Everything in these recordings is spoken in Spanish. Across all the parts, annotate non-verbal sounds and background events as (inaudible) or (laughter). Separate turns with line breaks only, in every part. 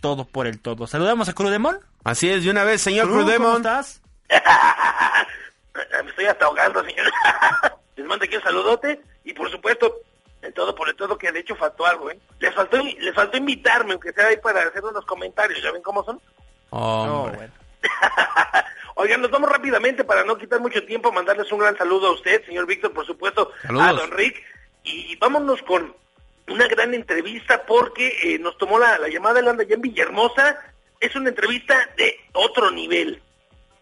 Todo por el todo. Saludamos a Crudemon.
Así es, de una vez, señor
Cru, ¿Cómo
Crudemon.
estás? (laughs)
Me estoy hasta ahogando, señor. (laughs) Les mando aquí un saludote y por supuesto, en todo por el todo, que de hecho faltó algo, ¿eh? Les faltó, les faltó invitarme, aunque sea ahí para hacer unos comentarios, ¿ya ven cómo son?
No, bueno. (laughs)
Oigan, nos vamos rápidamente para no quitar mucho tiempo, mandarles un gran saludo a usted, señor Víctor, por supuesto,
Saludos.
a don Rick, y vámonos con una gran entrevista porque eh, nos tomó la, la llamada, él anda ya en Villahermosa, es una entrevista de otro nivel.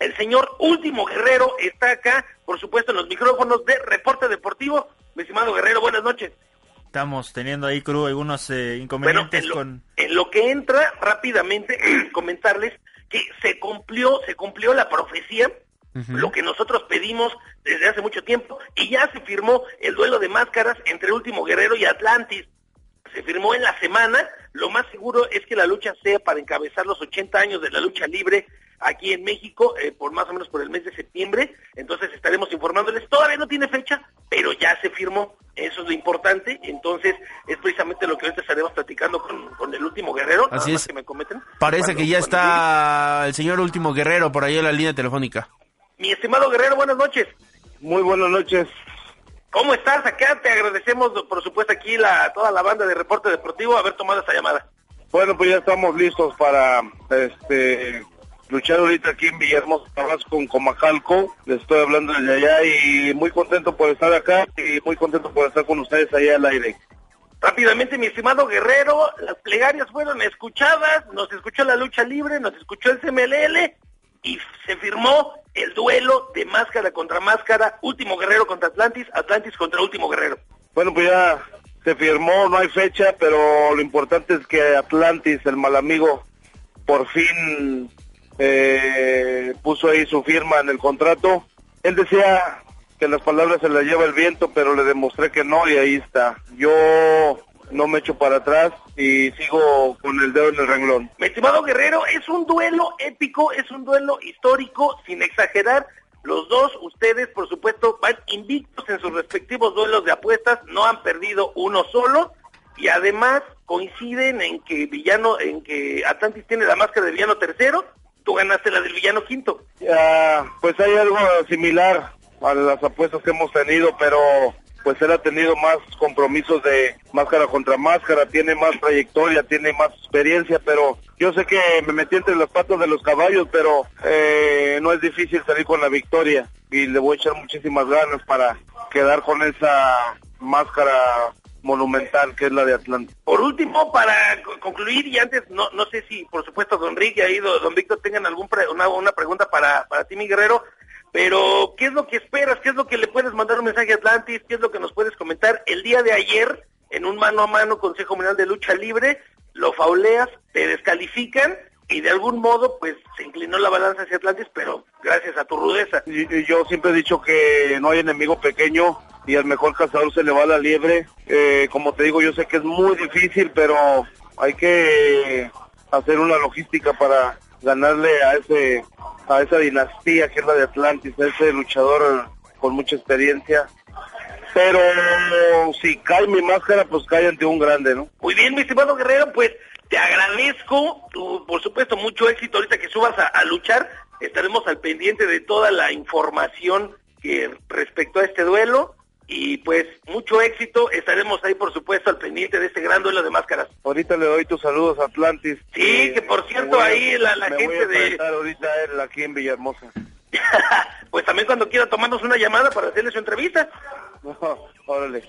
El señor Último Guerrero está acá, por supuesto, en los micrófonos de Reporte Deportivo. Mi estimado Guerrero, buenas noches.
Estamos teniendo ahí, Cru, algunos eh,
Bueno,
inconvenientes
en lo,
con...
en lo que entra rápidamente (clears throat) comentarles que se cumplió, se cumplió la profecía, lo que nosotros pedimos desde hace mucho tiempo, y ya se firmó el duelo de máscaras entre Último Guerrero y Atlantis. Se firmó en la semana, lo más seguro es que la lucha sea para encabezar los 80 años de la lucha libre aquí en México, eh, por más o menos por el mes de septiembre, entonces estaremos informándoles, todavía no tiene fecha, pero ya se firmó, eso es lo importante, entonces es precisamente lo que ahorita estaremos platicando con, con el último guerrero,
Así es.
que me cometen.
Parece
Cuando-
que ya está el señor Último Guerrero por ahí en la línea telefónica.
Mi estimado guerrero, buenas noches.
Muy buenas noches.
¿Cómo estás acá? Te agradecemos, por supuesto, aquí la, toda la banda de Reporte Deportivo haber tomado esta llamada.
Bueno, pues ya estamos listos para este luchar ahorita aquí en Villahermosa, Tabasco, con Comacalco. Les estoy hablando desde allá y muy contento por estar acá y muy contento por estar con ustedes allá al aire.
Rápidamente, mi estimado Guerrero, las plegarias fueron escuchadas, nos escuchó la lucha libre, nos escuchó el CMLL y se firmó el duelo de máscara contra máscara, último guerrero contra Atlantis, Atlantis contra último guerrero.
Bueno, pues ya se firmó, no hay fecha, pero lo importante es que Atlantis, el mal amigo, por fin eh, puso ahí su firma en el contrato. Él decía que las palabras se las lleva el viento, pero le demostré que no y ahí está. Yo no me echo para atrás y sigo con el dedo en el renglón.
Mi estimado Guerrero, es un duelo épico, es un duelo histórico, sin exagerar. Los dos, ustedes, por supuesto, van invictos en sus respectivos duelos de apuestas, no han perdido uno solo y además coinciden en que villano, en que Atlantis tiene la máscara de villano tercero, tú ganaste la del villano quinto.
Ah, pues hay algo similar a las apuestas que hemos tenido, pero pues él ha tenido más compromisos de máscara contra máscara, tiene más trayectoria, tiene más experiencia, pero yo sé que me metí entre las patas de los caballos, pero eh, no es difícil salir con la victoria y le voy a echar muchísimas ganas para quedar con esa máscara monumental que es la de Atlanta.
Por último, para co- concluir, y antes, no, no sé si, por supuesto, don Rick y ahí do- don Víctor tengan algún pre- una, una pregunta para, para ti, mi guerrero, pero ¿qué es lo que esperas? ¿Qué es lo que le puedes mandar un mensaje a Atlantis? ¿Qué es lo que nos puedes comentar? El día de ayer, en un mano a mano Consejo Mundial de Lucha Libre, lo fauleas, te descalifican y de algún modo, pues, se inclinó la balanza hacia Atlantis, pero gracias a tu rudeza.
Yo siempre he dicho que no hay enemigo pequeño y al mejor cazador se le va la liebre. Eh, como te digo, yo sé que es muy difícil, pero hay que hacer una logística para ganarle a ese a esa dinastía que es la de Atlantis, a ese luchador con mucha experiencia. Pero si cae mi máscara, pues cae ante un grande, ¿no?
Muy bien, mi estimado Guerrero, pues te agradezco, por supuesto, mucho éxito ahorita que subas a, a luchar. Estaremos al pendiente de toda la información que respecto a este duelo. Y pues mucho éxito, estaremos ahí por supuesto al pendiente de este gran duelo de máscaras.
Ahorita le doy tus saludos a Atlantis.
Sí, que por cierto
a-
ahí la, la
me
gente
voy a
de...
ahorita a él aquí en Villahermosa. (laughs)
pues también cuando quiera tomarnos una llamada para hacerle su entrevista. (laughs)
Órale.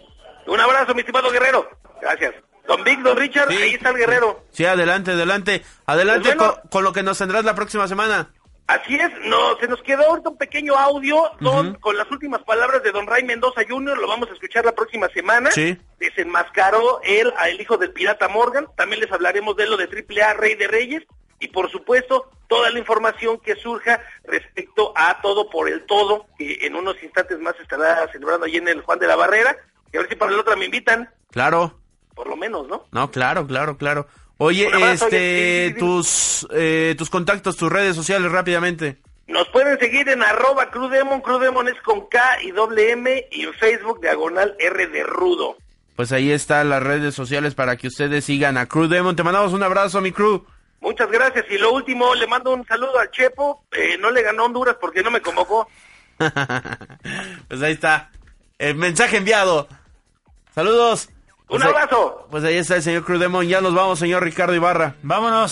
Un abrazo, mi estimado Guerrero. Gracias. Don Vic, don Richard,
Sí.
ahí está el Guerrero.
Sí, adelante, adelante. Adelante
Pues bueno.
con, con lo que nos tendrás la próxima semana.
Así es, no, se nos quedó ahorita un pequeño audio don- con las últimas palabras de don Ray Mendoza Jr., lo vamos a escuchar la próxima semana.
Sí.
Desenmascaró él al hijo del pirata Morgan, también les hablaremos de lo de AAA Rey de Reyes, y por supuesto toda la información que surja respecto a todo por el todo, que en unos instantes más estará celebrando allí en el Juan de la Barrera, y a ver si para el otro me invitan,
Claro.
por lo menos, ¿no?
No, claro, claro, claro. Oye, este, tus, eh, tus contactos, tus redes sociales rápidamente.
Nos pueden seguir en arroba crudemon, crudemon es con K y doble M, y en Facebook diagonal R de Rudo.
Pues ahí están las redes sociales para que ustedes sigan a Crew Demon. Te mandamos un abrazo, mi crew.
Muchas gracias. Y lo último, le mando un saludo al Chepo. Eh, no le ganó Honduras porque no me convocó. (laughs)
pues ahí está. El mensaje enviado. Saludos.
Un
Pues ahí-
abrazo.
Pues ahí está el señor Crew Demon. Ya nos vamos, señor Ricardo Ibarra.
Vámonos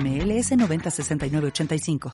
NMLS 906985.